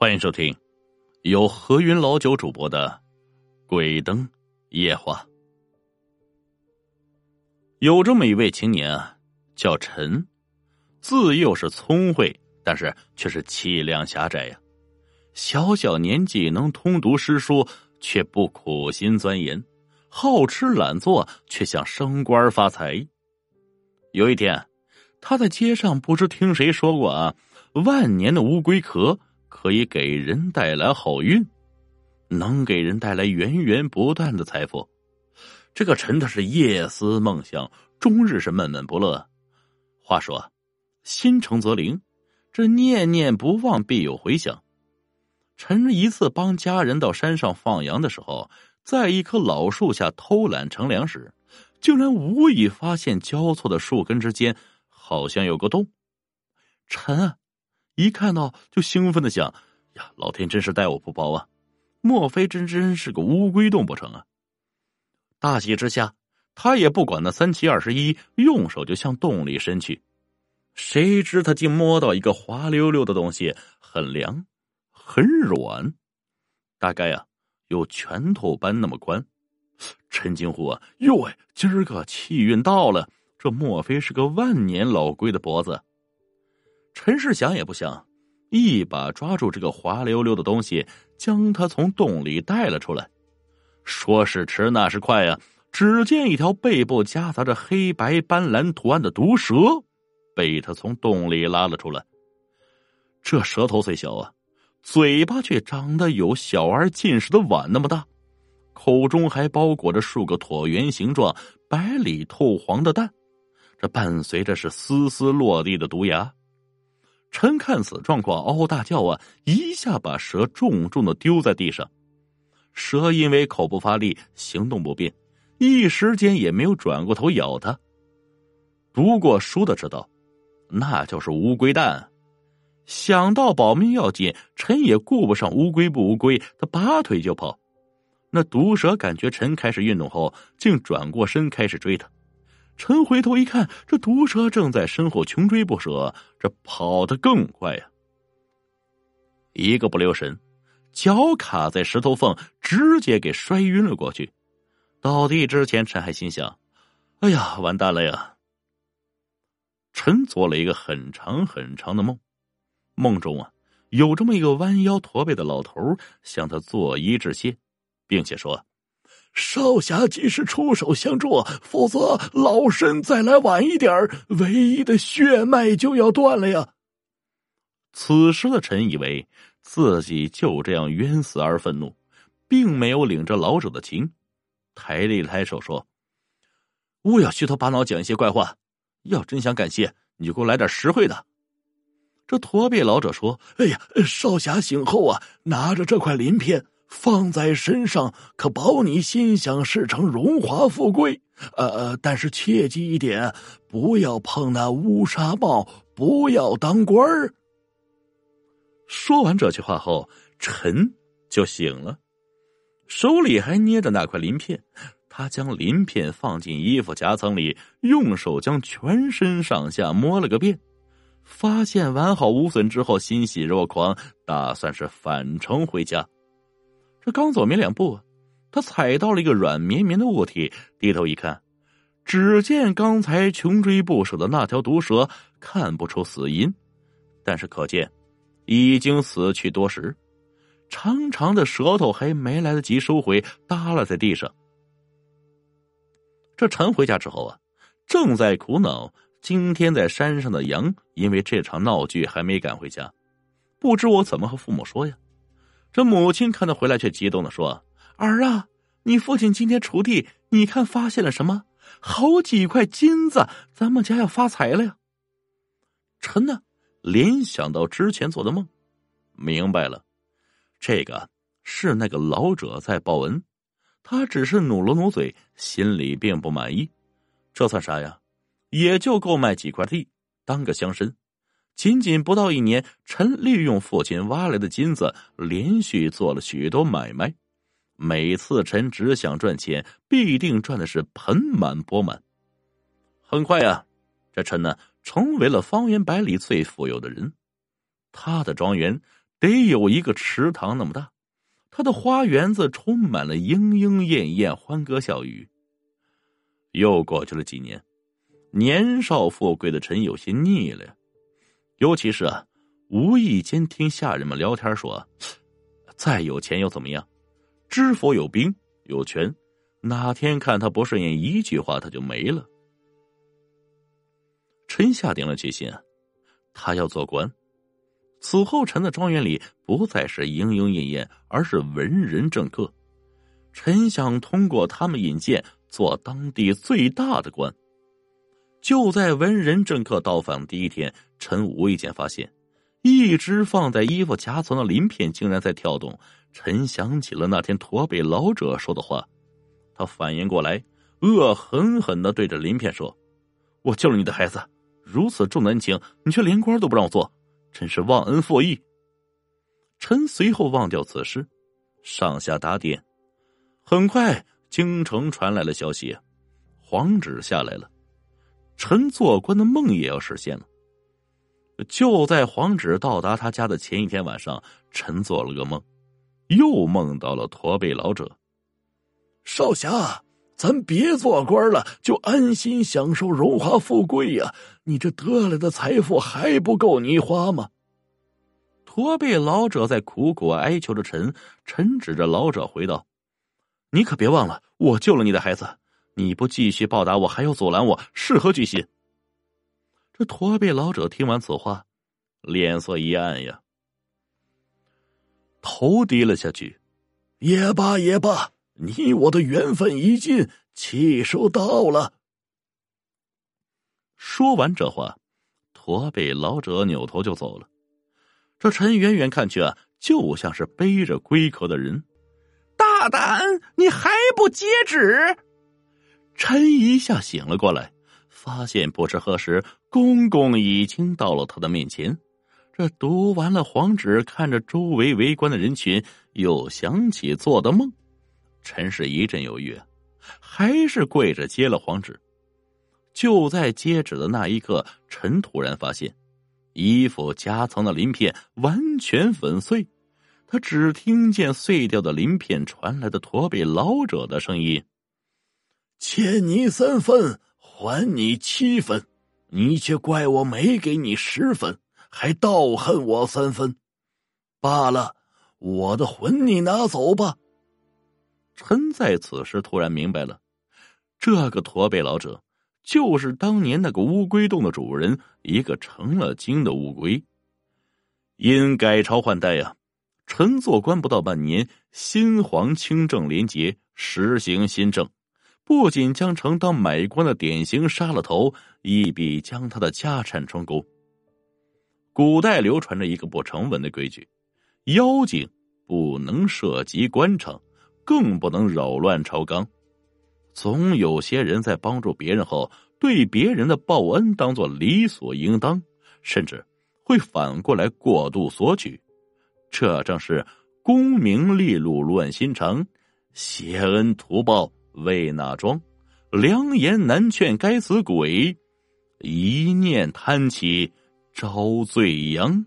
欢迎收听由何云老九主播的《鬼灯夜话》。有这么一位青年啊，叫陈，自幼是聪慧，但是却是气量狭窄呀。小小年纪能通读诗书，却不苦心钻研，好吃懒做，却想升官发财。有一天，他在街上不知听谁说过啊，万年的乌龟壳。可以给人带来好运，能给人带来源源不断的财富。这个陈他是夜思梦想，终日是闷闷不乐。话说，心诚则灵，这念念不忘必有回响。陈一次帮家人到山上放羊的时候，在一棵老树下偷懒乘凉时，竟然无意发现交错的树根之间好像有个洞。陈。一看到就兴奋的想：“呀，老天真是待我不薄啊！莫非真真是个乌龟洞不成啊？”大喜之下，他也不管那三七二十一，用手就向洞里伸去。谁知他竟摸到一个滑溜溜的东西，很凉，很软，大概呀有拳头般那么宽。陈惊呼啊：“哟喂，今儿个气运到了！这莫非是个万年老龟的脖子？”陈氏想也不想，一把抓住这个滑溜溜的东西，将它从洞里带了出来。说时迟，那时快呀！只见一条背部夹杂着黑白斑斓图案的毒蛇，被他从洞里拉了出来。这蛇头虽小啊，嘴巴却长得有小儿进食的碗那么大，口中还包裹着数个椭圆形状、白里透黄的蛋，这伴随着是丝丝落地的毒牙。陈看此状况，嗷嗷大叫啊！一下把蛇重重的丢在地上。蛇因为口不发力，行动不便，一时间也没有转过头咬他。读过书的知道，那就是乌龟蛋。想到保命要紧，陈也顾不上乌龟不乌龟，他拔腿就跑。那毒蛇感觉陈开始运动后，竟转过身开始追他。陈回头一看，这毒蛇正在身后穷追不舍，这跑得更快呀！一个不留神，脚卡在石头缝，直接给摔晕了过去。倒地之前，陈还心想：“哎呀，完蛋了呀！”陈做了一个很长很长的梦，梦中啊，有这么一个弯腰驼背的老头向他作揖致谢，并且说。少侠及时出手相助，否则老身再来晚一点唯一的血脉就要断了呀！此时的陈以为自己就这样冤死而愤怒，并没有领着老者的情，抬了一抬手说：“勿要虚头巴脑讲一些怪话，要真想感谢，你就给我来点实惠的。”这驼背老者说：“哎呀，少侠醒后啊，拿着这块鳞片。”放在身上，可保你心想事成、荣华富贵。呃，但是切记一点，不要碰那乌纱帽，不要当官儿。说完这句话后，陈就醒了，手里还捏着那块鳞片。他将鳞片放进衣服夹层里，用手将全身上下摸了个遍，发现完好无损之后，欣喜若狂，打算是返程回家。他刚走没两步，他踩到了一个软绵绵的物体，低头一看，只见刚才穷追不舍的那条毒蛇看不出死因，但是可见已经死去多时，长长的舌头还没来得及收回，耷拉在地上。这陈回家之后啊，正在苦恼今天在山上的羊因为这场闹剧还没赶回家，不知我怎么和父母说呀。这母亲看他回来，却激动的说：“儿啊，你父亲今天锄地，你看发现了什么？好几块金子，咱们家要发财了呀！”臣呢，联想到之前做的梦，明白了，这个是那个老者在报恩。他只是努了努嘴，心里并不满意。这算啥呀？也就够卖几块地，当个乡绅。仅仅不到一年，陈利用父亲挖来的金子，连续做了许多买卖。每次陈只想赚钱，必定赚的是盆满钵满。很快呀，这陈呢，成为了方圆百里最富有的人。他的庄园得有一个池塘那么大。他的花园子充满了莺莺燕燕、欢歌笑语。又过去了几年，年少富贵的陈有些腻了呀，尤其是啊，无意间听下人们聊天说，再有钱又怎么样？知府有兵有权，哪天看他不顺眼，一句话他就没了。陈下定了决心，他要做官。此后，陈的庄园里不再是莺莺燕燕，而是文人政客。陈想通过他们引荐，做当地最大的官。就在文人政客到访第一天，陈无意间发现，一直放在衣服夹层的鳞片竟然在跳动。陈想起了那天驼背老者说的话，他反应过来，恶狠狠的对着鳞片说：“我救了你的孩子，如此重的恩情，你却连官都不让我做。”真是忘恩负义。臣随后忘掉此事，上下打点。很快，京城传来了消息，皇旨下来了。臣做官的梦也要实现了。就在皇旨到达他家的前一天晚上，臣做了个梦，又梦到了驼背老者。少侠，咱别做官了，就安心享受荣华富贵呀。你这得来的财富还不够你花吗？驼背老者在苦苦哀求着陈，陈指着老者回道：“你可别忘了，我救了你的孩子，你不继续报答我，还要阻拦我，是何居心？”这驼背老者听完此话，脸色一暗呀，头低了下去。也罢也罢，你我的缘分已尽，气数到了。说完这话，驼背老者扭头就走了。这陈远远看去啊，就像是背着龟壳的人。大胆，你还不接旨？陈一下醒了过来，发现不知何时公公已经到了他的面前。这读完了黄纸，看着周围围观的人群，又想起做的梦，陈氏一阵犹豫，还是跪着接了黄纸。就在接纸的那一刻，陈突然发现，衣服夹层的鳞片完全粉碎。他只听见碎掉的鳞片传来的驼背老者的声音：“欠你三分，还你七分，你却怪我没给你十分，还倒恨我三分。罢了，我的魂你拿走吧。”臣在此时突然明白了，这个驼背老者。就是当年那个乌龟洞的主人，一个成了精的乌龟。因改朝换代呀，臣做官不到半年，新皇清正廉洁，实行新政，不仅将城当买官的典型杀了头，一笔将他的家产充公。古代流传着一个不成文的规矩：妖精不能涉及官场，更不能扰乱朝纲。总有些人在帮助别人后，对别人的报恩当做理所应当，甚至会反过来过度索取。这正是功名利禄乱心肠，谢恩图报为那桩，良言难劝该死鬼，一念贪起招罪殃。